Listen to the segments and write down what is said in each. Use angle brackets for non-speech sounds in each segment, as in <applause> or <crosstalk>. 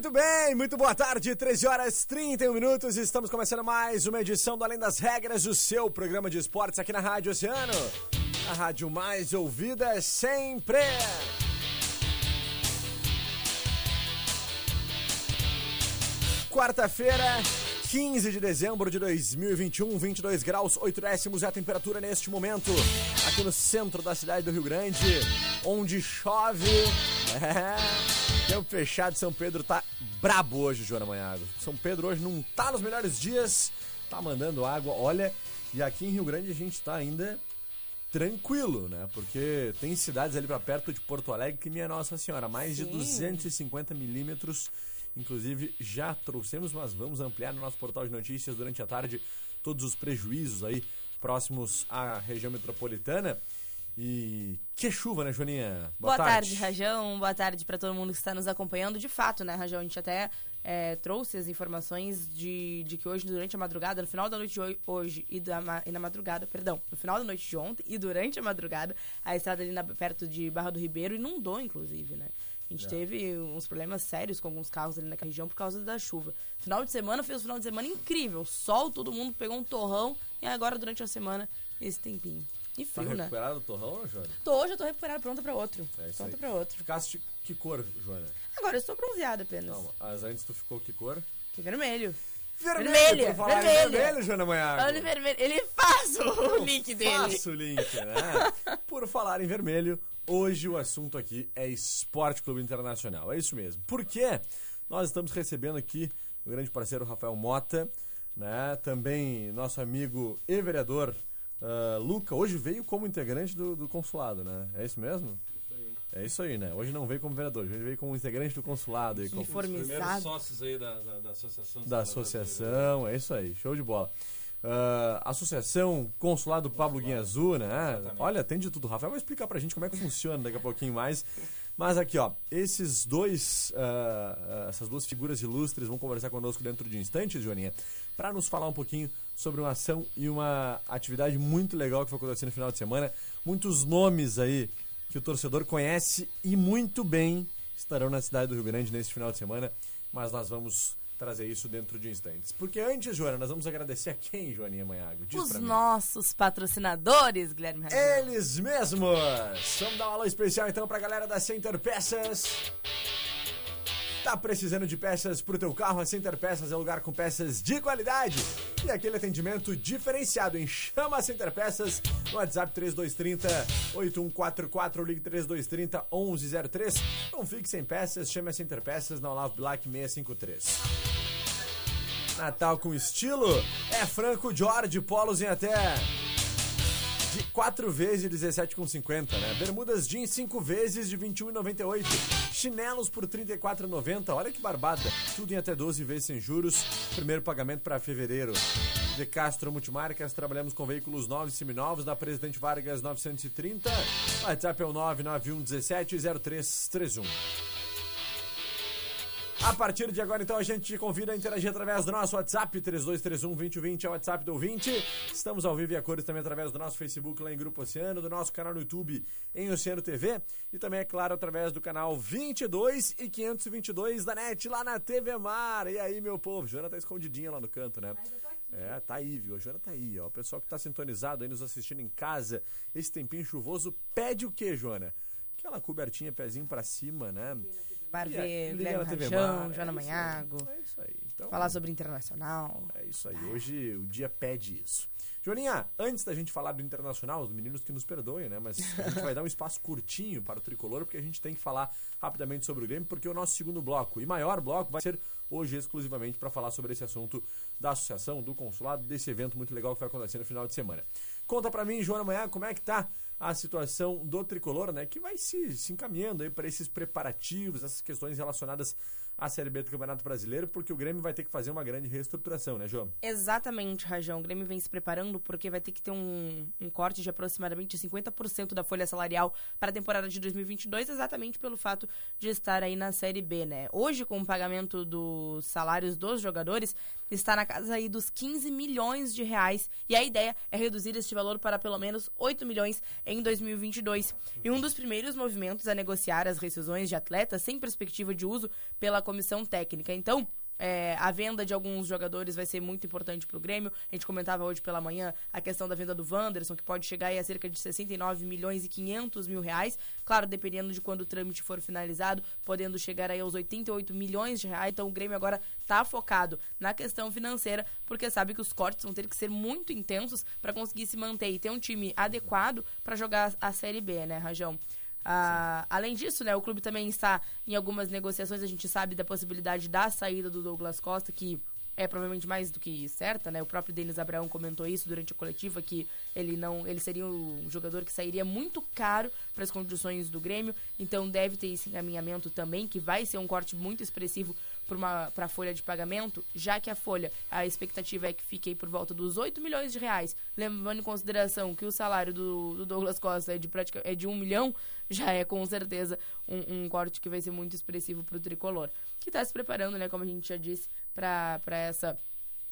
Muito bem, muito boa tarde, 13 horas 31 minutos. Estamos começando mais uma edição do Além das Regras, o seu programa de esportes aqui na Rádio Oceano. A rádio mais ouvida sempre. Quarta-feira, 15 de dezembro de 2021, 22 graus, 8 décimos é a temperatura neste momento, aqui no centro da cidade do Rio Grande, onde chove. É, tempo fechado, São Pedro tá brabo hoje, Joana Manhado. São Pedro hoje não tá nos melhores dias, tá mandando água, olha, e aqui em Rio Grande a gente tá ainda tranquilo, né? Porque tem cidades ali para perto de Porto Alegre que, minha Nossa Senhora, mais Sim. de 250 milímetros. Inclusive, já trouxemos, mas vamos ampliar no nosso portal de notícias durante a tarde todos os prejuízos aí próximos à região metropolitana. E que chuva, né, Joaninha? Boa, tarde. Rajão. Boa tarde para todo mundo que está nos acompanhando. De fato, né, Rajão? A gente até é, trouxe as informações de, de que hoje, durante a madrugada, no final da noite de hoje e, da, e na madrugada, perdão, no final da noite de ontem e durante a madrugada, a estrada ali na- perto de Barra do Ribeiro inundou, inclusive, né? A gente teve uns problemas sérios com alguns carros ali naquela região por causa da chuva. Final de semana fez um final de semana incrível. Sol, todo mundo pegou um torrão e agora durante a semana esse tempinho. E Tá frio, né? recuperado o torrão, Joana? Tô, hoje eu tô recuperada, pronta pra outro. É isso pronta aí. pra outro. Ficaste que cor, Joana? Agora eu estou bronzeada apenas. Não, as antes tu ficou que cor? Que vermelho. Vermelho, falar vermelha. vermelho, Joana Manhago. Vermelho. Ele faz o link dele. Faço o link, né? <laughs> Por falar em vermelho, hoje o assunto aqui é Esporte Clube Internacional. É isso mesmo. Por quê? Nós estamos recebendo aqui o grande parceiro Rafael Mota, né? Também nosso amigo e vereador ah, Luca. Hoje veio como integrante do, do consulado, né? É isso mesmo? É isso aí, né? Hoje não veio como vereador, hoje veio como integrante do consulado. aí, como- Primeiros Uniformizado. sócios aí da, da, da Associação da associação, é isso aí, show de bola. Ah, associação Consulado Pablo Guinhazu, né? Olha, tem de tudo. O Rafael vai explicar pra gente como é que funciona daqui a pouquinho mais. Mas aqui, ó, esses dois, ah, essas duas figuras ilustres vão conversar conosco dentro de instantes, Joaninha, para nos falar um pouquinho sobre uma ação e uma atividade muito legal que foi acontecer no final de semana. Muitos nomes aí que o torcedor conhece e muito bem estarão na cidade do Rio Grande neste final de semana, mas nós vamos trazer isso dentro de instantes. Porque antes, Joana, nós vamos agradecer a quem, Joaninha Manhago? Diz Os nossos patrocinadores, Guilherme Rajão. Eles mesmos! Vamos dar um alô especial então pra galera da Center Peças. Tá precisando de peças pro teu carro? A Center Peças é lugar com peças de qualidade e aquele atendimento diferenciado em Chama a Center Peças no WhatsApp 3230 8144 ou ligue 3230 1103. Não fique sem peças, chame a Center Peças na Olavo Black 653. Natal com estilo é Franco Jorge Polos em até de 4 vezes de 17,50, né? Bermudas jeans 5 vezes de 21,98. Chinelos por 34,90. Olha que barbada. Tudo em até 12 vezes sem juros. Primeiro pagamento para fevereiro. De Castro Multimarcas, trabalhamos com veículos novos e seminovos da Presidente Vargas 930. WhatsApp é o 991 17 0331. A partir de agora, então, a gente te convida a interagir através do nosso WhatsApp, 3231-2020, é o WhatsApp do ouvinte. Estamos ao vivo e a cores também através do nosso Facebook lá em Grupo Oceano, do nosso canal no YouTube em Oceano TV e também, é claro, através do canal 22 e 522 da NET lá na TV Mar. E aí, meu povo? Joana tá escondidinha lá no canto, né? É, tá aí, viu? A Joana tá aí, ó. O pessoal que tá sintonizado aí, nos assistindo em casa, esse tempinho chuvoso, pede o quê, Joana? Aquela cobertinha, pezinho pra cima, né? Ver liga Guilherme Rajão, Mar, Joana é Manhago, É isso aí. Então, falar sobre internacional. É isso aí. Hoje o dia pede isso. Joaninha, antes da gente falar do Internacional, os meninos que nos perdoem, né? Mas a gente vai dar um espaço curtinho para o tricolor, porque a gente tem que falar rapidamente sobre o Grêmio, porque o nosso segundo bloco e maior bloco vai ser hoje exclusivamente para falar sobre esse assunto da associação, do consulado, desse evento muito legal que vai acontecer no final de semana. Conta para mim, Joana Manhã, como é que tá a situação do tricolor, né? Que vai se, se encaminhando aí para esses preparativos, essas questões relacionadas à Série B do Campeonato Brasileiro, porque o Grêmio vai ter que fazer uma grande reestruturação, né, João? Exatamente, Rajão. O Grêmio vem se preparando porque vai ter que ter um, um corte de aproximadamente 50% da folha salarial para a temporada de 2022, exatamente pelo fato de estar aí na Série B, né? Hoje, com o pagamento dos salários dos jogadores, está na casa aí dos 15 milhões de reais e a ideia é reduzir este valor para pelo menos 8 milhões em 2022. E um dos primeiros movimentos é negociar as rescisões de atletas sem perspectiva de uso pela comissão técnica. Então, é, a venda de alguns jogadores vai ser muito importante para o Grêmio. A gente comentava hoje pela manhã a questão da venda do Wanderson, que pode chegar a cerca de 69 milhões e 500 mil reais. Claro, dependendo de quando o trâmite for finalizado, podendo chegar aí aos 88 milhões de reais. Então o Grêmio agora está focado na questão financeira, porque sabe que os cortes vão ter que ser muito intensos para conseguir se manter e ter um time adequado para jogar a Série B, né, Rajão? Ah, além disso, né, o clube também está em algumas negociações. A gente sabe da possibilidade da saída do Douglas Costa, que é provavelmente mais do que certa, né? O próprio Denis Abraão comentou isso durante a coletiva que ele não, ele seria um jogador que sairia muito caro para as condições do Grêmio, então deve ter esse encaminhamento também, que vai ser um corte muito expressivo para a folha de pagamento, já que a folha, a expectativa é que fique por volta dos 8 milhões de reais, levando em consideração que o salário do, do Douglas Costa é de, é de 1 milhão, já é com certeza um, um corte que vai ser muito expressivo para o tricolor, que está se preparando, né, como a gente já disse, para essa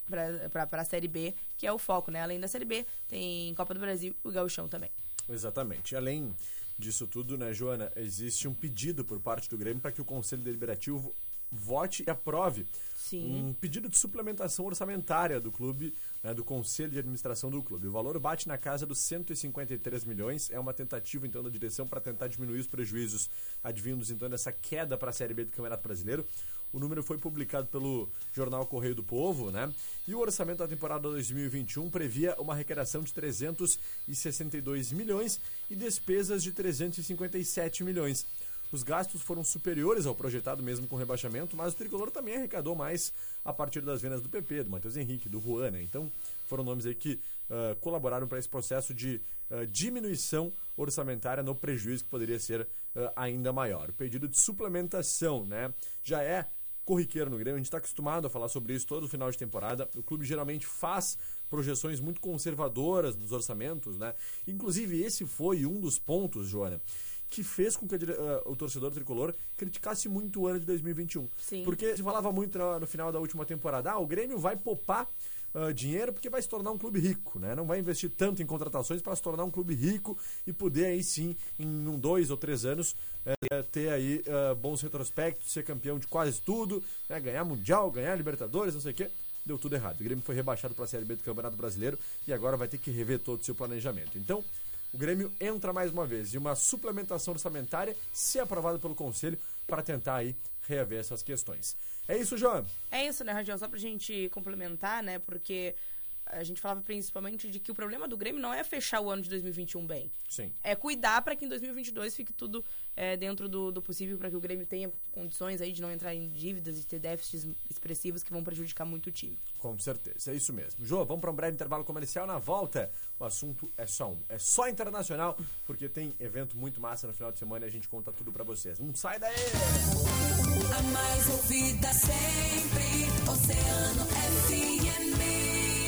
para a Série B, que é o foco, né? Além da Série B, tem Copa do Brasil e o Gauchão também. Exatamente. Além disso tudo, né, Joana, existe um pedido por parte do Grêmio para que o Conselho Deliberativo vote e aprove Sim. um pedido de suplementação orçamentária do clube, né, do Conselho de Administração do clube. O valor bate na casa dos 153 milhões. É uma tentativa, então, da direção para tentar diminuir os prejuízos advindos, então, dessa queda para a Série B do Campeonato Brasileiro. O número foi publicado pelo jornal Correio do Povo, né? E o orçamento da temporada 2021 previa uma arrecadação de 362 milhões e despesas de 357 milhões. Os gastos foram superiores ao projetado mesmo com rebaixamento, mas o tricolor também arrecadou mais a partir das vendas do PP, do Matheus Henrique, do Juan, né? Então foram nomes aí que uh, colaboraram para esse processo de uh, diminuição orçamentária no prejuízo que poderia ser uh, ainda maior. O pedido de suplementação, né? Já é corriqueiro no Grêmio, a gente está acostumado a falar sobre isso todo final de temporada. O clube geralmente faz projeções muito conservadoras nos orçamentos, né? Inclusive, esse foi um dos pontos, Joana, que fez com que a, uh, o torcedor tricolor criticasse muito o ano de 2021. Sim. Porque se falava muito no, no final da última temporada, ah, o Grêmio vai poupar uh, dinheiro porque vai se tornar um clube rico, né? Não vai investir tanto em contratações para se tornar um clube rico e poder aí sim, em um, dois ou três anos, uh, ter aí uh, bons retrospectos, ser campeão de quase tudo, né? ganhar Mundial, ganhar Libertadores, não sei o quê. Deu tudo errado. O Grêmio foi rebaixado para a Série B do Campeonato Brasileiro e agora vai ter que rever todo o seu planejamento. Então, o Grêmio entra mais uma vez em uma suplementação orçamentária, se aprovada pelo Conselho, para tentar aí reaver essas questões. É isso, João? É isso, né, Radião? Só pra gente complementar, né? Porque a gente falava principalmente de que o problema do Grêmio não é fechar o ano de 2021 bem. Sim. É cuidar para que em 2022 fique tudo é, dentro do, do possível para que o Grêmio tenha condições aí de não entrar em dívidas e ter déficits expressivos que vão prejudicar muito o time. Com certeza, é isso mesmo. Jô, vamos para um breve intervalo comercial. Na volta, o assunto é só um. É só internacional, porque tem evento muito massa no final de semana e a gente conta tudo para vocês. Não sai daí! A mais ouvida sempre, Oceano FM.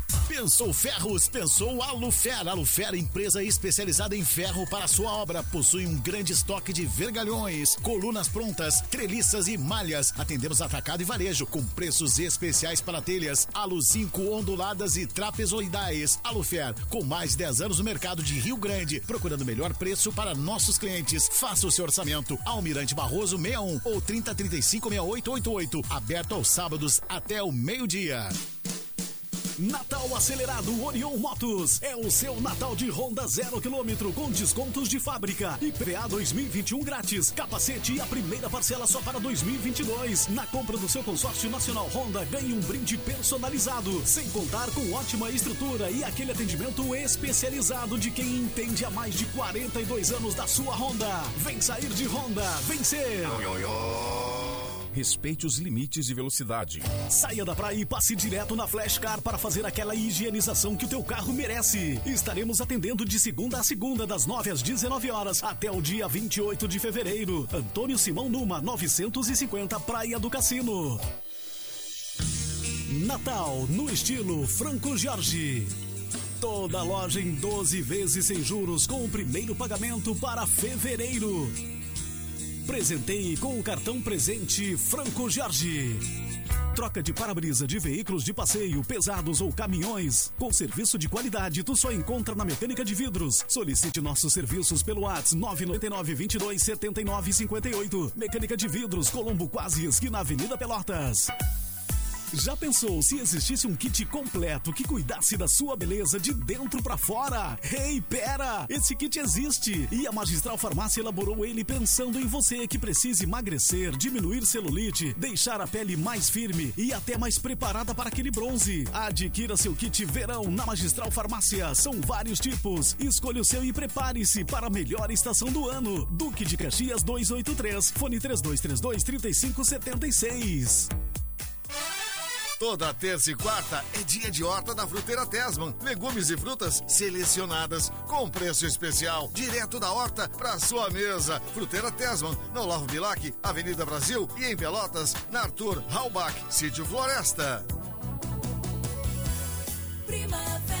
Pensou Ferros, pensou Alufer. Alufer, empresa especializada em ferro para sua obra. Possui um grande estoque de vergalhões, colunas prontas, treliças e malhas. Atendemos atacado e varejo com preços especiais para telhas, alu 5 onduladas e trapezoidais. Alufer, com mais de 10 anos no mercado de Rio Grande, procurando o melhor preço para nossos clientes. Faça o seu orçamento. Almirante Barroso 61 ou 3035 6888. Aberto aos sábados até o meio-dia. Natal Acelerado Orion Motos. É o seu Natal de Honda zero quilômetro com descontos de fábrica. IPVA 2021 grátis. Capacete e a primeira parcela só para 2022. Na compra do seu consórcio nacional Honda, ganhe um brinde personalizado. Sem contar com ótima estrutura e aquele atendimento especializado de quem entende há mais de 42 anos da sua Honda. Vem sair de Honda. Vencer. Respeite os limites de velocidade. Saia da praia e passe direto na Flash Car para fazer aquela higienização que o teu carro merece. Estaremos atendendo de segunda a segunda, das 9 às 19 horas, até o dia 28 de fevereiro. Antônio Simão Numa, 950 Praia do Cassino. Natal no estilo Franco Jorge. Toda loja em 12 vezes sem juros com o primeiro pagamento para fevereiro. Presenteie com o cartão presente Franco Jorge. Troca de para-brisa de veículos de passeio, pesados ou caminhões. Com serviço de qualidade, tu só encontra na Mecânica de Vidros. Solicite nossos serviços pelo WhatsApp 999 22 79 58. Mecânica de Vidros, Colombo Quase, esquina Avenida Pelotas. Já pensou se existisse um kit completo que cuidasse da sua beleza de dentro pra fora? Ei, pera! Esse kit existe e a Magistral Farmácia elaborou ele pensando em você que precisa emagrecer, diminuir celulite, deixar a pele mais firme e até mais preparada para aquele bronze. Adquira seu kit verão na Magistral Farmácia. São vários tipos. Escolha o seu e prepare-se para a melhor estação do ano. Duque de Caxias 283, fone 3232 3576. Toda terça e quarta é dia de horta da Fruteira Tesman. Legumes e frutas selecionadas com preço especial, direto da horta para sua mesa. Fruteira Tesman, no Olavo Bilac, Avenida Brasil e em Pelotas, na Arthur Halbach, Sítio Floresta. Primavera.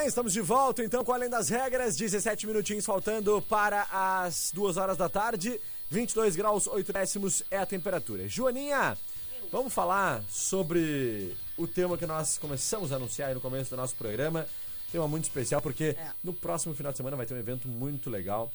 Bem, estamos de volta então com Além das Regras, 17 minutinhos faltando para as 2 horas da tarde, 22 graus 8 décimos é a temperatura. Joaninha, vamos falar sobre o tema que nós começamos a anunciar aí no começo do nosso programa. Tema muito especial porque no próximo final de semana vai ter um evento muito legal.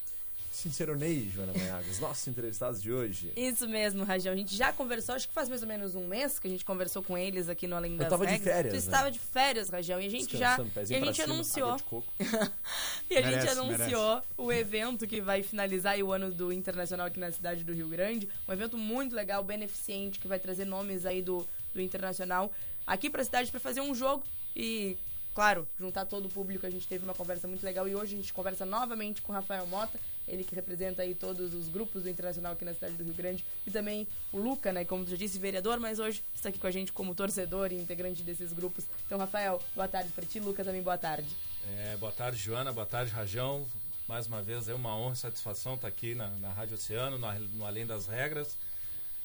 Sinceronei, Joana Maiaga, os nossos entrevistados de hoje. Isso mesmo, Rajão. A gente já conversou, acho que faz mais ou menos um mês que a gente conversou com eles aqui no Além das tava de Regras. férias, Tu né? estava de férias, Rajão, e a gente já e pezinho a gente cima, anunciou de <laughs> e a gente Merece, anunciou o evento que vai finalizar aí o ano do Internacional aqui na cidade do Rio Grande. Um evento muito legal, beneficente, que vai trazer nomes aí do, do Internacional aqui pra cidade pra fazer um jogo e, claro, juntar todo o público. A gente teve uma conversa muito legal e hoje a gente conversa novamente com o Rafael Mota, ele que representa aí todos os grupos do Internacional aqui na cidade do Rio Grande e também o Luca, né, como tu já disse, vereador, mas hoje está aqui com a gente como torcedor e integrante desses grupos. Então, Rafael, boa tarde pra ti, Luca também boa tarde. É, boa tarde, Joana. Boa tarde, Rajão. Mais uma vez é uma honra e satisfação estar aqui na, na Rádio Oceano, no, no Além das Regras.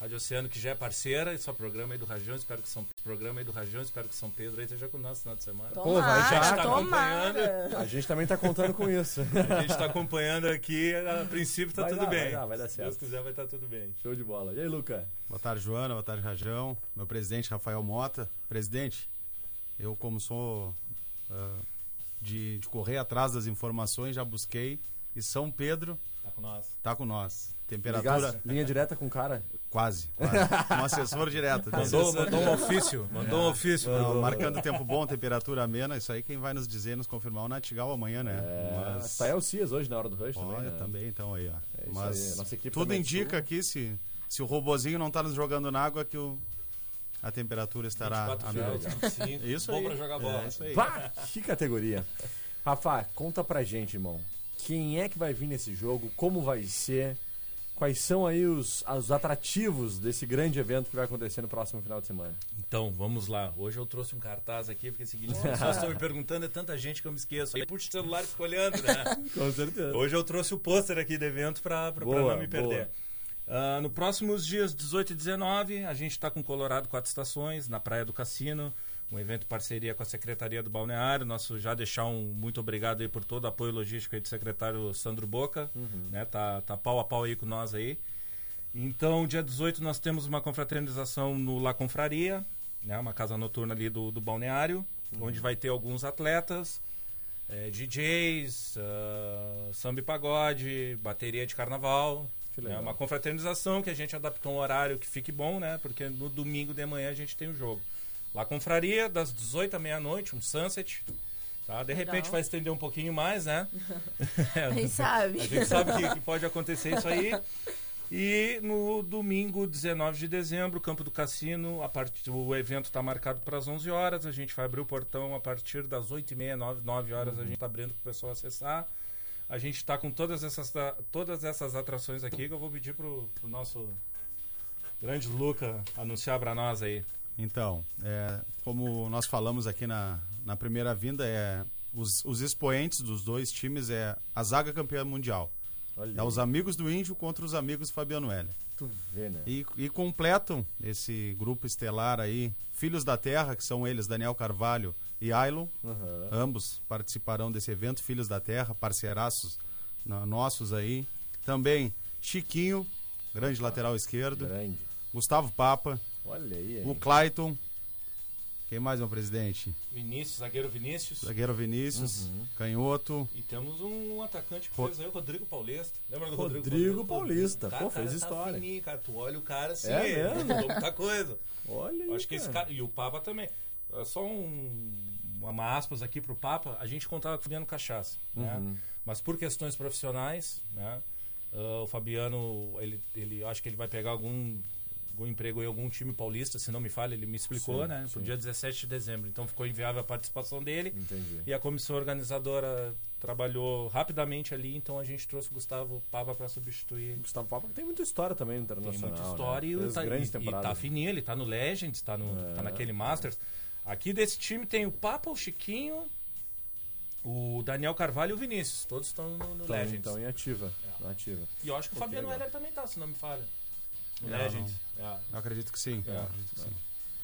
Rádio Oceano que já é parceira, esse é o programa aí do Rajão, espero que São programa aí do Rajão, espero que São Pedro aí esteja com nós no final de semana. Pô, vai já, a gente tá tomara. acompanhando. A gente também tá contando com isso. A gente está acompanhando aqui, a princípio tá Vai tudo dar, bem. vai dar, vai dar Se certo. Deus quiser vai estar tudo bem. Show de bola. E aí, Luca? Boa tarde, Joana. Boa tarde, Rajão. Meu presidente, Rafael Mota. Presidente, eu como sou ah, de, de correr atrás das informações, já busquei e São Pedro Tá com nós. tá com nós. Temperatura Ligasse, linha direta com o cara. quase, quase. Um assessor direto. Mandou, mandou um ofício. Mandou um ofício. Não, marcando tempo bom, temperatura amena, isso aí quem vai nos dizer, nos confirmar é o Natigal amanhã, né? É, Mas Tá aí o Cias hoje na hora do rush também. olha, né? também então aí, ó. É Mas aí, nossa equipe tudo também indica aqui se se o robozinho não tá nos jogando na água que o a temperatura estará 24 amena. graus, 25. <laughs> Isso Bom aí. pra jogar bola. É, isso aí. Pá, que categoria. Rafa, conta pra gente, irmão. Quem é que vai vir nesse jogo? Como vai ser? Quais são aí os, os atrativos desse grande evento que vai acontecer no próximo final de semana? Então, vamos lá. Hoje eu trouxe um cartaz aqui, porque é o seguinte, as pessoas estão me <laughs> perguntando, é tanta gente que eu me esqueço. Aí puxa o celular e fico olhando, né? <laughs> Com certeza. Hoje eu trouxe o pôster aqui do evento Boa, não me perder. Ah, no próximos dias 18 e 19, a gente está com Colorado Quatro Estações, na Praia do Cassino. Um evento em parceria com a Secretaria do Balneário. Nosso já deixar um muito obrigado aí por todo o apoio logístico aí do secretário Sandro Boca. Né? Tá, tá pau a pau aí com nós aí. Então, dia 18 nós temos uma confraternização no La Confraria, né? uma casa noturna ali do, do balneário, onde vai ter alguns atletas, eh, DJs, ah, samba e pagode, bateria de carnaval. É uma confraternização que a gente adaptou um horário que fique bom, né? Porque no domingo de manhã a gente tem o jogo. La Confraria, das 18 à meia-noite, um sunset. Tá? De Legal. repente vai estender um pouquinho mais, né? <laughs> Quem <laughs> sabe? A gente sabe que, que pode acontecer isso aí. E no domingo, 19 de dezembro, Campo do Cassino, a part... o evento está marcado para as 11 horas. A gente vai abrir o portão a partir das 8h30, 9, 9 horas. A gente está abrindo para o pessoal acessar. A gente está com todas essas, todas essas atrações aqui que eu vou pedir pro, pro nosso grande Luca anunciar para nós aí. Então, é, como nós falamos aqui na, na primeira vinda, é os, os expoentes dos dois times é a zaga campeã mundial. Olha, É os amigos do Índio contra os amigos Fabiano Heller. tu vê, né? E, e completam esse grupo estelar aí, Filhos da Terra, que são eles, Daniel Carvalho e Ailon. Aham. Ambos participarão desse evento, Filhos da Terra, parceiraços na- nossos aí. Também Chiquinho, grande lateral esquerdo. Grande. Gustavo Papa, Olha aí. o? Clayton. Quem mais, meu presidente? Vinícius, zagueiro Vinícius. Zagueiro Vinícius, Canhoto. E temos um atacante que Ro- fez aí, o Rodrigo Paulista. Lembra do Rodrigo Rodrigo, Paulista. Cara, Pô, cara, fez tá história. fininho, cara. Tu olha o cara assim, É ele mesmo? mudou muita coisa. Olha aí. Acho que esse cara. E o Papa também. É Só um, uma aspas aqui pro Papa. A gente contava com o Fabiano Cachaça. Né? Uhum. Mas por questões profissionais, né? ah, o Fabiano, ele, ele acho que ele vai pegar algum, algum emprego em algum time paulista, se não me falha, ele me explicou, Sim, né? Pro sim. dia 17 de dezembro. Então ficou inviável a participação dele. Entendi. E a comissão organizadora trabalhou rapidamente ali, então a gente trouxe o Gustavo Papa para substituir. Gustavo Papa tem muita história também no Tem internacional. muita história né? e, Fez tá, grandes e, e tá fininho, ele tá no Legends, tá, no, É. tá naquele Masters. Aqui desse time tem o Papa, o Chiquinho, o Daniel Carvalho e o Vinícius. Todos estão no, no Então, Legends. então em ativa. Na ativa. E eu acho que o Pô, Fabiano. Heller também tá, se não me falha. No Não, Legends. É. Eu acredito que sim. É. acredito que sim.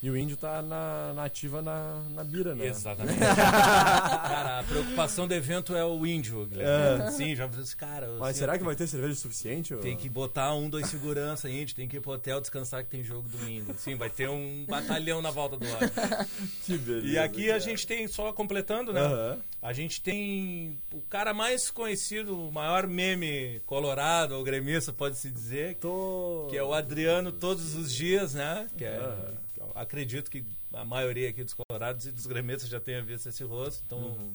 E o índio tá na, na ativa na, na bira, né? Exatamente. <laughs> cara, a preocupação do evento é o índio. Guilherme. Sim, já cara. Mas assim, será que vai ter cerveja suficiente? ou- Tem que botar um, dois segurança a gente tem que ir pro hotel descansar que tem jogo domingo. Sim, vai ter um batalhão na volta do ano. <laughs> Que beleza. E aqui a cara. gente tem, só completando, né? Aham. A gente tem o cara mais conhecido, o maior meme colorado, ou gremista, pode-se dizer, que é o Adriano todos os dias, né? Que é, eu acredito que a maioria aqui dos colorados e dos gremistas já tenha visto esse rosto. Então, Uhum.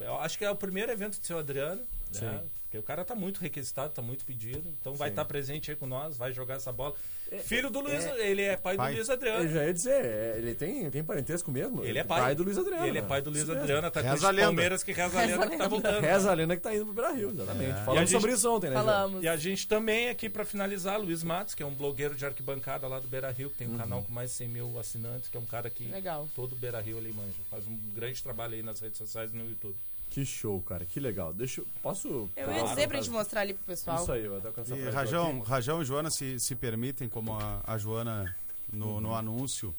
eu acho que é o primeiro evento do seu Adriano, né? Porque o cara tá muito requisitado, tá muito pedido. Então vai estar presente aí com nós, vai jogar essa bola. Filho do Luiz, é- ele é pai, Pai. do Luiz Adriano. Eu já ia dizer, é, ele tem, tem parentesco mesmo? Ele é pai. do Luiz Adriano. Ele é pai do Luiz. Adriano, atacante Reza lenda. Palmeiras que reza a lenda que tá voltando. Reza a lenda que tá indo pro Brasil, exatamente. É. Falamos gente- sobre isso ontem, né? Falamos. E a gente também aqui pra finalizar, Luiz Matos, que é um blogueiro de arquibancada lá do Beira Rio, que tem um Uhum. canal com mais de 100 mil assinantes, que é um cara que Legal. todo Beira Rio ali manja. Faz um grande trabalho aí nas redes sociais e no YouTube. Que show, cara. Que legal. Deixa eu... Posso... Eu ia dizer pra gente mostrar ali pro pessoal. Isso aí, vou até alcançar E Rajão, Rajão e Joana se, se permitem, como a, a Joana no, no anúncio,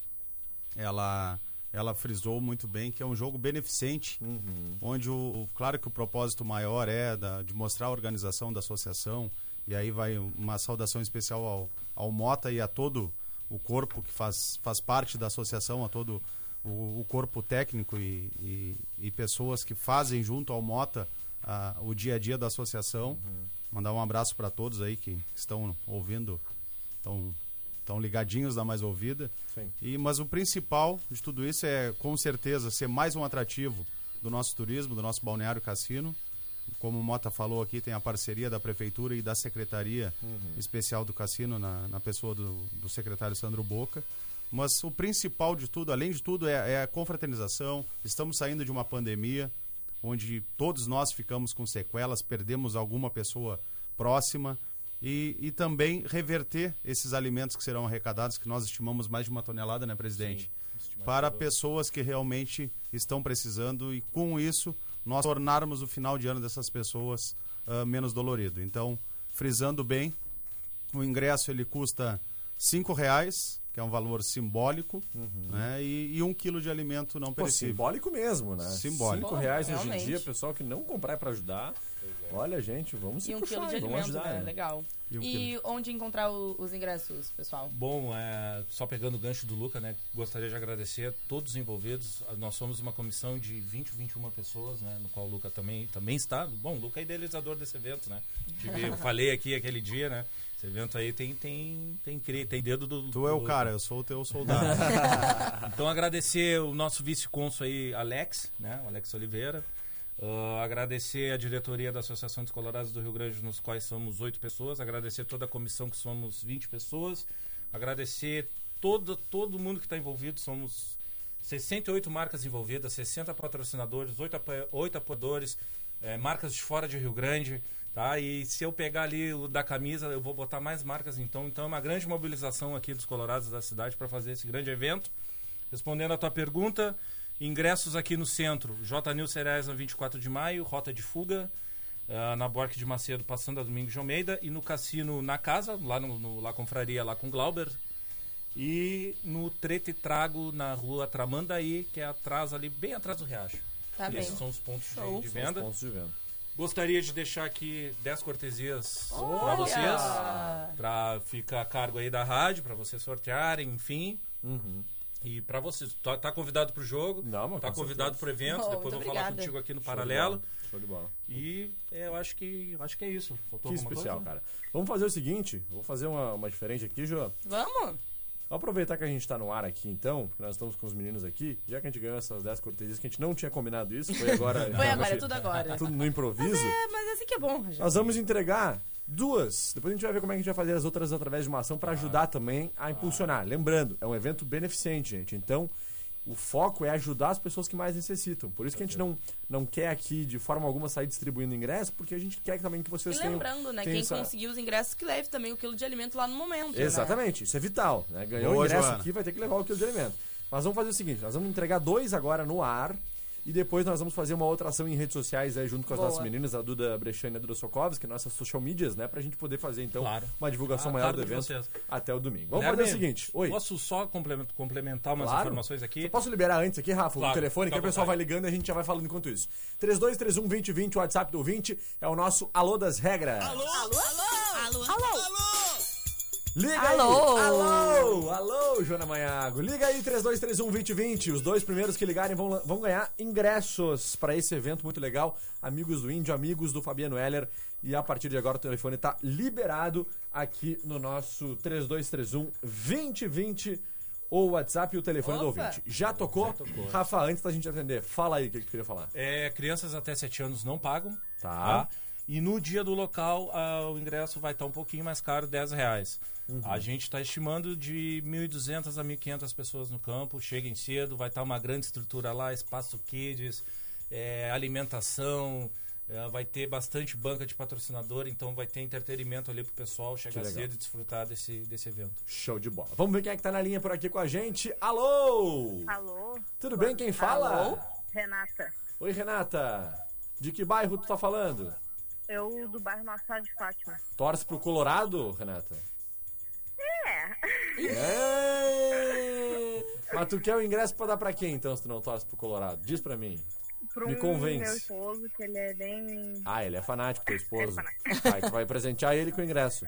ela, ela frisou muito bem que é um jogo beneficente, Uhum. onde o, o- claro que o propósito maior é da- de mostrar a organização da associação, e aí vai uma saudação especial ao, ao Mota e a todo o corpo que faz, faz parte da associação, a todo o, o corpo técnico e, e, e pessoas que fazem junto ao Mota a- o dia a dia da associação. Mandar um abraço para todos aí que estão ouvindo, estão estão ligadinhos da mais ouvida. Sim. E mas o principal de tudo isso é com certeza ser mais um atrativo do nosso turismo, do nosso balneário cassino. Como o Mota falou aqui, tem a parceria da prefeitura e da secretaria especial do cassino na, na pessoa do, do secretário Sandro Boca. Mas o principal de tudo, além de tudo, é, é a confraternização. Estamos saindo de uma pandemia onde todos nós ficamos com sequelas, perdemos alguma pessoa próxima e, e também reverter esses alimentos que serão arrecadados, que nós estimamos mais de uma tonelada, né, presidente? Para pessoas que realmente estão precisando e com isso nós tornarmos o final de ano dessas pessoas ah, menos dolorido. Então, frisando bem, o ingresso ele custa cinco reais, que é um valor simbólico, né? E, e um quilo de alimento não Uhum. Pô, perecível. simbólico mesmo, né? Simbólico. Cinco reais hoje em Realmente. dia, pessoal que não comprar é pra ajudar. Olha, gente, vamos se E um puxar, quilo de vamos alimento, ajudar, né? né? Legal. E um E onde encontrar o- os ingressos, pessoal? Bom, é, só pegando o gancho do Luca, né? Gostaria de agradecer a todos os envolvidos. Nós somos uma comissão de 20, 21 pessoas, né? No qual o Luca também, também está. Bom, o Luca é idealizador desse evento, né? Tive- eu falei aqui aquele dia, né? Esse evento aí tem, tem, tem, cri- tem dedo do. Tu é o do- cara, eu sou o teu soldado. <laughs> Então agradecer o nosso vice-cônsul aí, Alex, né? O Alex Oliveira. Ah, agradecer a diretoria da Associação dos Colorados do Rio Grande, nos quais somos oito pessoas. Agradecer toda a comissão, que somos 20 pessoas. Agradecer todo, todo mundo que está envolvido. Somos 68 marcas envolvidas, 60 patrocinadores, 8, apoia- oito apoiadores, eh, marcas de fora de Rio Grande. Tá? E se eu pegar ali o da camisa, eu vou botar mais marcas então. Então é uma grande mobilização aqui dos Colorados da cidade para fazer esse grande evento. Respondendo a tua pergunta, ingressos aqui no centro. J. Nil Cereais na 24 de maio, Rota de Fuga, ah, na Borque de Macedo, passando a Domingos de Almeida. E no Cassino na Casa, lá no, no La Confraria, lá com Glauber. E no Treta e Trago, na rua Tramandaí, que é atrás ali, bem atrás do Riacho. Tá bem. Esses são os pontos de- de São os venda. pontos de venda. Gostaria de deixar aqui 10 cortesias para vocês, para ficar a cargo aí da rádio, para vocês sortearem, enfim. E para vocês, tá, tá convidado pro jogo, Uhum. Não, mas tá com convidado pro evento, Oh, depois muito vou falar obrigada. contigo aqui no paralelo. Show de bola. E é, eu acho que acho que é isso. Faltou Que alguma especial, coisa? cara. Vamos fazer o seguinte, vou fazer uma, uma diferente aqui, João. Vamos? Vamos aproveitar que a gente tá no ar aqui, então, que nós estamos com os meninos aqui, já que a gente ganhou essas 10 cortesias, que a gente não tinha combinado isso, foi agora... <laughs> Foi agora, é realmente, tudo agora. Tudo no improviso. É, mas assim que é bom. Nós vamos entregar duas. Depois a gente vai ver como é que a gente vai fazer as outras através de uma ação para ajudar também a impulsionar. Lembrando, é um evento beneficente, gente. Então, o foco é ajudar as pessoas que mais necessitam. Por isso que a gente não, não quer aqui, de forma alguma, sair distribuindo ingresso, porque a gente quer também que E vocês tenham... lembrando, né, tenham quem essa- conseguir os ingressos que leve também o quilo de alimento lá no momento. né? Exatamente, isso é vital. Né? Ganhou Boa, o ingresso Joana. aqui, vai ter que levar o quilo de alimento. Mas vamos fazer o seguinte: nós vamos entregar dois agora no ar. E depois nós vamos fazer uma outra ação em redes sociais aí, junto com as Boa. nossas meninas, a Duda Brechani e a Duda Sokovski, nossas social medias, né? Pra gente poder fazer, então, Claro. uma divulgação Ah, maior claro do evento vocês. até o domingo. Vamos Guilherme, fazer o seguinte: Oi. Posso só complemen- complementar umas Claro. informações aqui? Eu posso liberar antes aqui, Rafa, o Claro, telefone, que o pessoal vai ligando e a gente já vai falando enquanto isso. 3231-2020, o WhatsApp do ouvinte, é o nosso Alô das Regras. Alô, alô, alô. Liga Alô? aí! Alô! Alô, Joana Manhago! Liga aí, 3231-2020. Os dois primeiros que ligarem vão, vão ganhar ingressos para esse evento muito legal. Amigos do Índio, amigos do Fabiano Heller. E a partir de agora o telefone está liberado aqui no nosso 3231-2020. Ou o WhatsApp e o telefone do Opa! ouvinte. Já tocou? Rafa, antes da gente atender, fala aí o que, que tu queria falar. É, crianças até 7 anos não pagam. Tá. E no dia do local, ah, o ingresso vai estar um pouquinho mais caro, 10 reais. Uhum. A gente está estimando de 1.200 a 1.500 pessoas no campo. Cheguem cedo, vai estar uma grande estrutura lá, espaço kids, é, alimentação, é, vai ter bastante banca de patrocinador, então vai ter entretenimento ali pro pessoal chegar cedo e desfrutar desse, desse evento. Show de bola. Vamos ver quem é que tá na linha por aqui com a gente. Alô! Alô? Tudo bem? Quem fala? Alô? Renata. Oi, Renata. De que bairro tu tá falando? Eu do bairro Nossa de Fátima. Torce pro Colorado, Renata? É. É. Mas tu quer o ingresso pra dar pra quem, então, se tu não torce pro Colorado? Diz pra mim. Pro Me convence. meu esposo, que ele é bem. Ah, ele é fanático, teu esposo. É fanático. Tu vai presentear ele com o ingresso.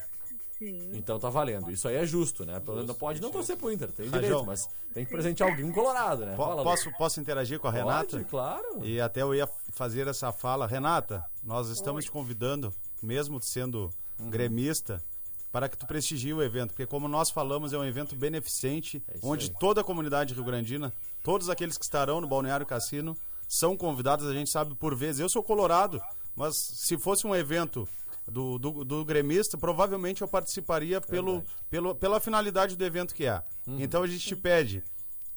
Sim. Então tá valendo. Isso aí é justo, né? Pelo menos não pode não torcer pro Inter, tem Rajão. direito, mas tem que presentear alguém colorado, né? Po- Fala, posso, posso interagir com a Pode, Renata? claro. E até eu ia fazer essa fala. Renata, nós estamos te convidando, mesmo sendo Uhum. gremista, para que tu prestigie o evento. Porque como nós falamos, é um evento beneficente, É isso onde aí. toda a comunidade rio-grandina, todos aqueles que estarão no Balneário Cassino, são convidados. A gente sabe por vezes. Eu sou colorado, mas se fosse um evento do, do, do gremista, provavelmente eu participaria pelo, pelo, pela finalidade do evento que é. Uhum. Então a gente te pede.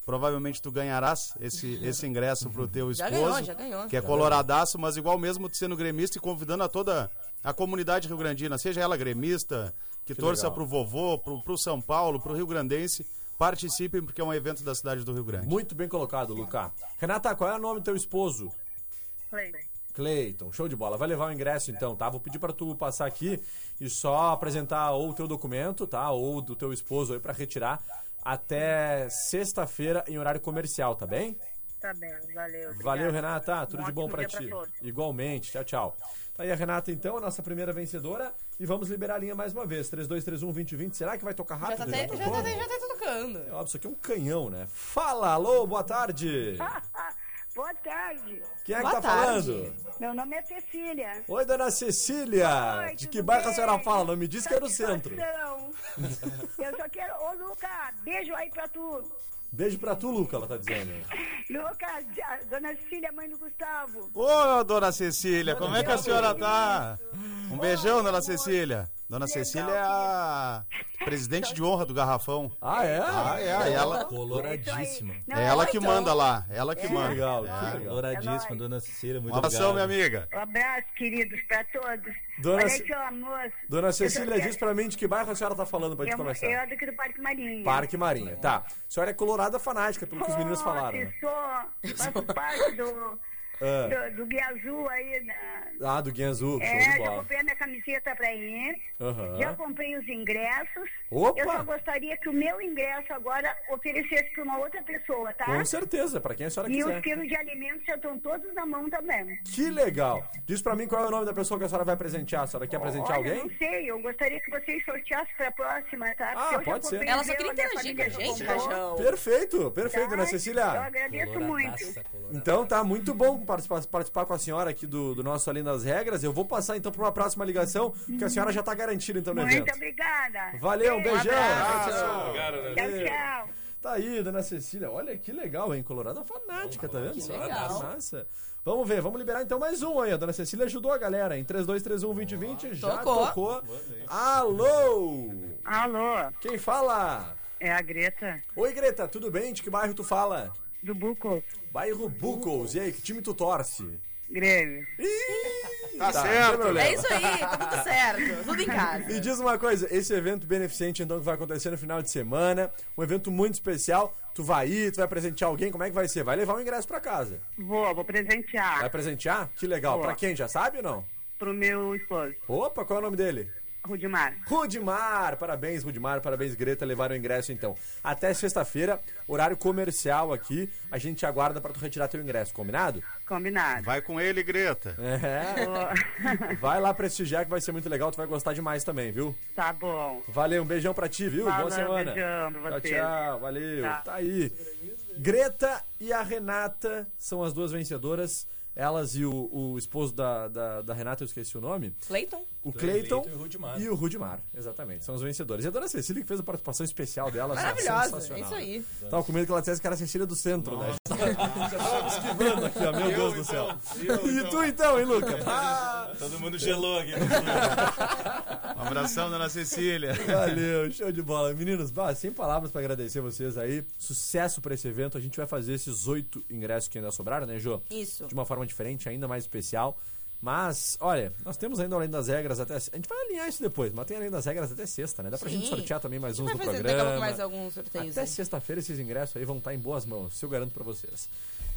Provavelmente tu ganharás esse, <laughs> esse ingresso pro teu Já esposo, ganhou, já ganhou. que é coloradaço, mas igual mesmo tu sendo gremista e convidando a toda a comunidade rio-grandina, seja ela gremista, que, Que torça legal. pro vovô, pro, pro São Paulo, pro Rio Grandense, participem porque é um evento da cidade do Rio Grande. Muito bem colocado, Luca. Renata, qual é o nome do teu esposo? Clay. Cleiton, show de bola. Vai levar o ingresso então, tá? Vou pedir pra tu passar aqui e só apresentar ou o teu documento, tá? Ou do teu esposo aí pra retirar até sexta-feira em horário comercial, tá bem? Tá bem, valeu. obrigada. Valeu, Renata. Tudo Um de bom dia ti. pra. Igualmente. Tchau, tchau. Tá aí a Renata, então, a nossa primeira vencedora. E vamos liberar a linha mais uma vez. 3231-2020. Será que vai tocar Já rápido? tá, até, já, tocou? tá, já tá tocando. É óbvio, isso aqui é um canhão, né? Fala, alô, boa tarde. <laughs> Boa tarde. Quem é que Boa tá tarde. falando? Meu nome é Cecília. Oi, dona Cecília. Oi, De que bairro a senhora fala? Não me diz que é no centro. <laughs> Eu só quero. Ô, Luca, beijo aí pra tu. Beijo pra tu, Luca, ela tá dizendo. <laughs> Lucas, a dona Cecília, mãe do Gustavo. Ô, dona Cecília, como é que a senhora tá? Um beijão, dona Cecília. Dona Cecília é a presidente de honra do Garrafão. Ah, é? Ah, é. Ela, Coloradíssima. Não, é ela que então. manda lá. Ela que manda. Legal, É. legal. Coloradíssima, dona Cecília, muito Um abração, minha obrigado. amiga. Um abraço, queridos, pra todos. Dona Olha Ce-. Dona Eu Cecília, diz pra mim de que bairro a senhora tá falando pra gente Eu, começar. eu do aqui do Parque Marinha. Parque Marinha, tá. A senhora é colorada fanática, pelo que os meninos falaram. né? Sou, faço parte do. Do, do Guia Azul aí. Na, Ah, do Guinha Azul, show de é, já bola. comprei a minha camiseta pra ir. Aham. Já comprei os ingressos. Opa! Eu só gostaria que o meu ingresso agora oferecesse para uma outra pessoa, tá? Com certeza, pra quem a senhora E os quiser. quilos de alimentos já estão todos na mão também. Que legal. Diz pra mim qual é o nome da pessoa que a senhora vai presentear. A senhora quer presentear Olha, alguém? não sei, eu gostaria que vocês sorteassem para a próxima, tá? Ah, Porque eu pode ser. Ela só queria interagir com a gente, Rajão. Perfeito, perfeito, tá? dona Eu Cecília. agradeço muito. Então tá muito bom participar, participar com a senhora aqui do, do nosso Além das Regras. Eu vou passar então pra uma próxima ligação, porque a senhora já tá garantida então no Muito evento. obrigada. Valeu, um beijão. Tchau, Tchau, tchau. Tá aí, dona Cecília. Olha que legal, hein? Colorada fanática, tá vendo? só? legal. Massa. Vamos ver, vamos liberar então mais um aí. A dona Cecília ajudou a galera em 3231-2020. Já Tocou. tocou. Alô! Alô, Quem fala? é a Greta Oi, Greta, tudo bem? De que bairro tu fala? Do Bucos, Bairro Bucos. E aí, que time tu torce? Grêmio. Tá Tá, certo. É isso aí, tá tudo certo. Tudo em casa. Me diz uma coisa, esse evento beneficente então que vai acontecer no final de semana, um evento muito especial, tu vai ir, tu vai presentear alguém, como é que vai ser? Vai levar um ingresso pra casa. Vou, vou presentear Vai presentear? Que legal. Boa. Pra quem, já sabe ou não? pro meu esposo, Opa, qual é o nome dele? Rudimar. Rudimar, parabéns Rudimar, parabéns Greta, levaram o ingresso então. Até sexta-feira, horário comercial aqui, a gente aguarda pra tu retirar teu ingresso, combinado? Combinado. Vai com ele, Greta. É. Vai lá prestigiar que vai ser muito legal, tu vai gostar demais também, viu? tá bom. Valeu, um beijão pra ti, viu? Boa semana. beijão pra tchau, vocês. tchau, valeu. Tá. Tá aí. Greta e a Renata são as duas vencedoras. Elas e o, o esposo da, da, da Renata, eu esqueci o nome. Cleiton? O Cleiton e o Rudimar. e o Rudimar, exatamente. São os vencedores. E a dona Cecília que fez a participação especial dela. assim, Maravilhosa, é isso aí. né? Tava com medo que ela dissesse que era a Cecília do centro, né? <laughs> Já tava esquivando aqui, ó. Meu Deus do céu. E tu então, hein, Luca? Ah, Todo mundo gelou aqui. <laughs> Um abração, dona Cecília. Valeu, show de bola. Meninos, bah, sem palavras pra agradecer vocês aí. Sucesso pra esse evento. A gente vai fazer esses oito ingressos que ainda sobraram, né, Jô? Isso. De uma forma diferente, ainda mais especial. Mas, olha, nós temos ainda além das regras até. A gente vai alinhar isso depois, mas tem além das regras até sexta, né? Dá pra Sim. gente sortear também mais uns do vai fazer daqui a pouco programa. mais alguns sorteios. Até sexta-feira esses ingressos aí vão estar em boas mãos, isso eu garanto pra vocês.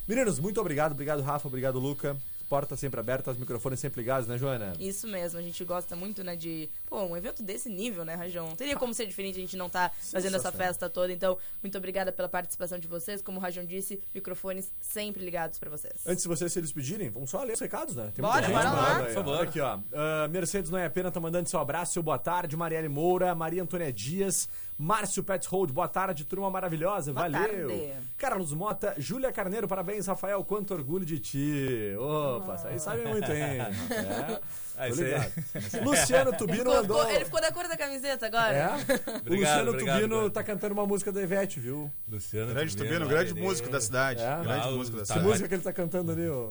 Meninos, muito obrigado, obrigado Rafa, obrigado Luca. Portas sempre abertas, microfones sempre ligados, né, Joana? Isso mesmo, a gente gosta muito, né, de... Pô, um evento desse nível, né, Rajão? Não teria como ser diferente a gente não tá fazendo essa festa toda. Então, muito obrigada pela participação de vocês. Como o Rajão disse, microfones sempre ligados pra vocês. Antes de vocês se despedirem, vamos só ler os recados, né? Tem Bora, bora lá. Por favor. Aqui, ó. Ah, Mercedes Não é Pena tá mandando seu abraço, seu boa tarde. Marielle Moura, Maria Antônia Dias, Márcio Pets Hold, boa tarde, turma maravilhosa, Boa valeu. tarde. Carlos Mota, Júlia Carneiro, parabéns, Rafael, quanto orgulho de ti. Opa, isso aí sabe muito, hein? <laughs> É, Ah, aí. <laughs> Luciano Ele Tubino ficou, mandou... ficou- ele ficou da cor da camiseta agora. É? o <laughs> Obrigado, Luciano obrigado, Tubino cara. tá cantando uma música da Ivete, viu? Luciano Grande Tubino, Tubino, grande músico da cidade. É? Grande Ah, músico da tá Que cidade. música que ele tá cantando ali, ó?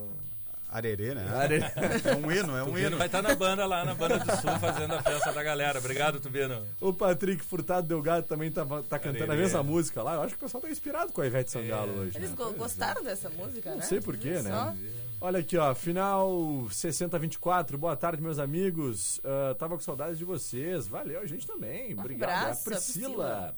Arerê, né? Arerê. É um hino, é um Tubino hino. vai estar na banda lá, na banda do Sul, fazendo a festa da galera. Obrigado, Tubino. O Patrick Furtado Delgado também tá, tá cantando a mesma música lá. Eu acho que o pessoal tá inspirado com a Ivete Sangalo hoje. Eles né? go- gostaram dessa música, né? Não sei porquê, né? só. Olha aqui, ó. Final 6024. Boa tarde, meus amigos. Ah, tava com saudades de vocês. Valeu, a gente também. Obrigado. abraço, a Priscila.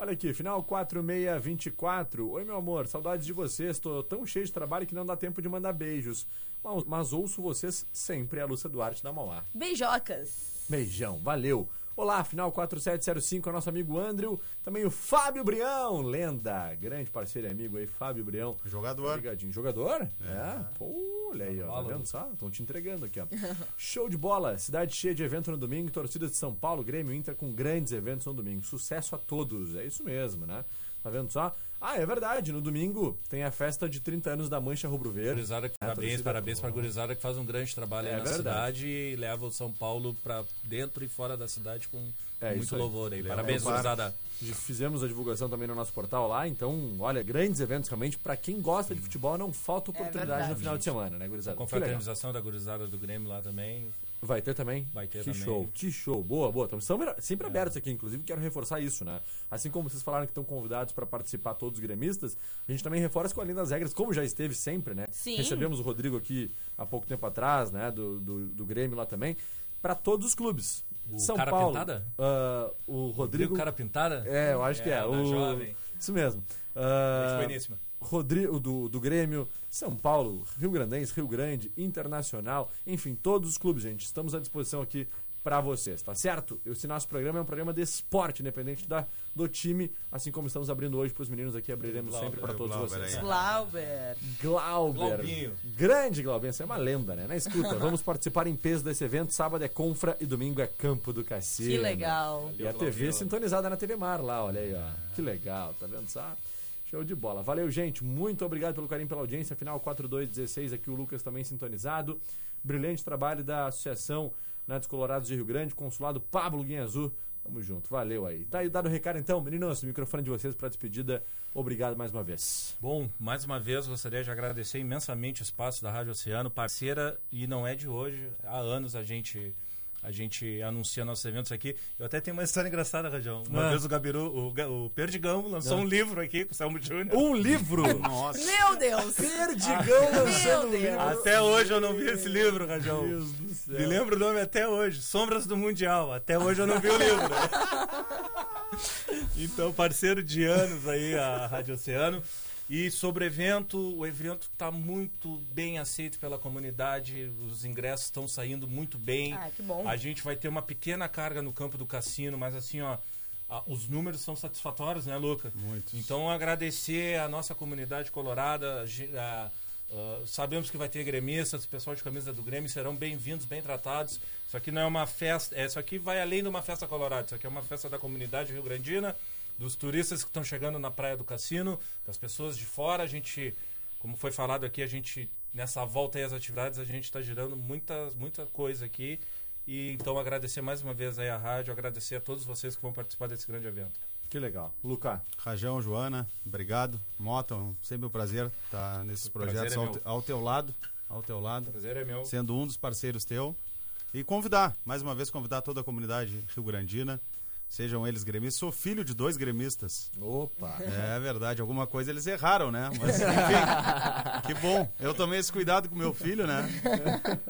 Olha aqui, final 4624. Oi, meu amor, saudades de vocês. Tô tão cheio de trabalho que não dá tempo de mandar beijos. Mas, mas ouço vocês sempre, a Lúcia Duarte da Mauá. Beijocas. Beijão, valeu. Olá, final 4705, é nosso amigo Andrew. Também o Fábio Brião, lenda. Grande parceiro e amigo aí, Fábio Brião. Jogador. Obrigadinho. Jogador? É. Pô, olha aí, ó. Tá vendo só? Estão te entregando aqui, ó. <laughs> Show de bola. Cidade cheia de evento no domingo. Torcidas de São Paulo, Grêmio Inter com grandes eventos no domingo. Sucesso a todos. É isso mesmo, né? Tá vendo só? Ah, é verdade. No domingo tem a festa de 30 anos da Mancha Rubro Verde. Gurizada, que- É, parabéns, torcida- parabéns pra Gurizada que faz um grande trabalho aí É na verdade. cidade e leva o São Paulo pra dentro e fora da cidade com É, muito aí. louvor aí. Parabéns. Gurizada. Fizemos a divulgação também no nosso portal lá, então, olha, grandes eventos realmente. Pra quem gosta de futebol, não falta oportunidade verdade. no final de semana, né, gurizada? Com a confraternização da Gurizada do Grêmio lá também. Vai ter também? Vai ter que também. show, que show. Boa, boa. Estamos sempre, sempre abertos aqui, inclusive quero reforçar isso, né? Assim como vocês falaram que estão convidados para participar todos os gremistas, a gente também reforça com a linha das regras, como já esteve sempre, né? Sim. Recebemos o Rodrigo aqui há pouco tempo atrás, né? Do, do, do Grêmio lá também, para todos os clubes. O São cara Paulo. pintada? ah, o Rodrigo. Rodrigo Cara Pintada? É, eu acho que é. da o... jovem. Isso mesmo. Gente boníssima. Rodrigo do, do Grêmio, São Paulo, Rio Grandense, Rio Grande, Internacional, enfim, todos os clubes, gente. Estamos à disposição aqui para vocês, tá certo? Esse nosso programa é um programa de esporte, independente da, do time, assim como estamos abrindo hoje para os meninos aqui, abriremos Glauber, sempre para o todos Glauber vocês. aí. Glauber. Glauber. Glaubinho. Grande Glaubinho, você é uma lenda, né? Na escuta, <laughs> vamos participar em peso desse evento. Sábado é Confra e domingo é Campo do Cassino. Que legal. E a TV Glaubinho. sintonizada na TV Mar lá, olha aí, ó. Que legal, tá vendo só? Show de bola. Valeu, gente. Muito obrigado pelo carinho, pela audiência. Final 4216, aqui o Lucas também sintonizado. Brilhante trabalho da Associação né, dos Colorados de Rio Grande, consulado Pablo Guinha Azul. Tamo junto, valeu aí. Tá aí dado o recado então, meninos, o microfone de vocês para despedida. Obrigado mais uma vez. Bom, mais uma vez gostaria de agradecer imensamente o espaço da Rádio Oceano, parceira, e não é de hoje. Há anos a gente a gente anuncia nossos eventos aqui. Eu até tenho uma história engraçada, Rajão. Uma Ah. vez o Gabiru, o, o Perdigão lançou Ah. um livro aqui com o Selmo Júnior. Um livro! <laughs> Nossa. Meu Deus. Perdigão lançando um livro. Até hoje eu não vi esse livro, Rajão. Deus do céu. Me lembro o nome até hoje. Sombras do Mundial. Até hoje eu não vi o livro. <laughs> então, parceiro de anos aí, a Rádio Oceano. E sobre o evento, o evento está muito bem aceito pela comunidade, os ingressos estão saindo muito bem. Ah, que bom. A gente vai ter uma pequena carga no campo do cassino, mas assim, ó, a- os números são satisfatórios, né, Luca? Muitos. Então, agradecer a nossa comunidade colorada. a- a- sabemos que vai ter gremistas, o pessoal de camisa do Grêmio serão bem-vindos, bem tratados. Isso aqui não é uma festa, é, isso aqui vai além de uma festa colorada. Isso aqui é uma festa da comunidade rio-grandina, dos turistas que estão chegando na Praia do Cassino, das pessoas de fora. A gente, como foi falado aqui, a gente, nessa volta aí às atividades, a gente está girando muita, muita coisa aqui. E então agradecer mais uma vez aí a rádio, agradecer a todos vocês que vão participar desse grande evento. Que legal. Luca, Rajão, Joana, obrigado. Mota, sempre um prazer estar nesses O prazer projetos é ao, te- ao teu lado. Ao teu lado. Prazer é meu. Sendo um dos parceiros teu. E convidar, mais uma vez, convidar toda a comunidade rio-grandina. Sejam eles gremistas. Sou filho de dois gremistas. Opa! É verdade, alguma coisa eles erraram, né? Mas enfim, <laughs> que bom. Eu tomei esse cuidado com meu filho, né?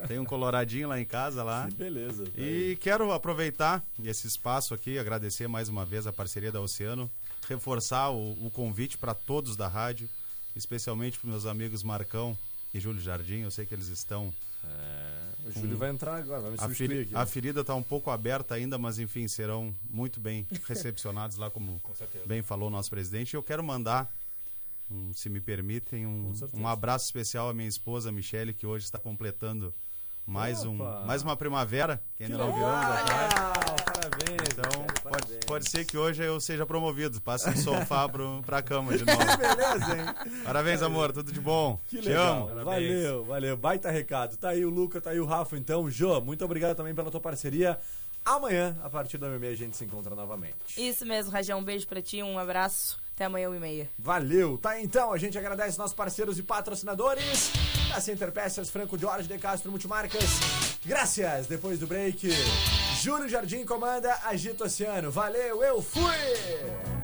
Tem um coloradinho lá em casa lá. Que beleza. tá E quero aproveitar esse espaço aqui, agradecer mais uma vez a parceria da Oceano, reforçar o, o convite para todos da rádio, especialmente para meus amigos Marcão e Júlio Jardim, eu sei que eles estão. É, o Júlio vai entrar agora, vai me a, substituir feri- aqui. a ferida está um pouco aberta ainda, mas enfim, serão muito bem <laughs> recepcionados lá, como certeza. bem falou o nosso presidente. E eu quero mandar, um, se me permitem, um, um abraço especial à minha esposa, Michele, que hoje está completando mais, um, mais uma primavera, que ainda não legal! viramos atrás. Parabéns, Então, pode, parabéns. pode ser que hoje eu seja promovido. Passe do sofá pro, pra cama de <laughs> novo. Beleza, hein? Parabéns, amor. Tudo de bom. Que Te legal. amo. Valeu, valeu. Baita recado. Tá aí o Luca, tá aí o Rafa, então. Jô, muito obrigado também pela tua parceria. Amanhã, a partir da meia, a gente se encontra novamente. Isso mesmo, Rajão. Um beijo pra ti, um abraço. Até amanhã, 1h30. Valeu. Tá então, a gente agradece nossos parceiros e patrocinadores. Da Center Peças, Franco Jorge de Castro Multimarcas. Graças. Depois do break, Júlio Jardim comanda Agito Oceano. Valeu, eu fui!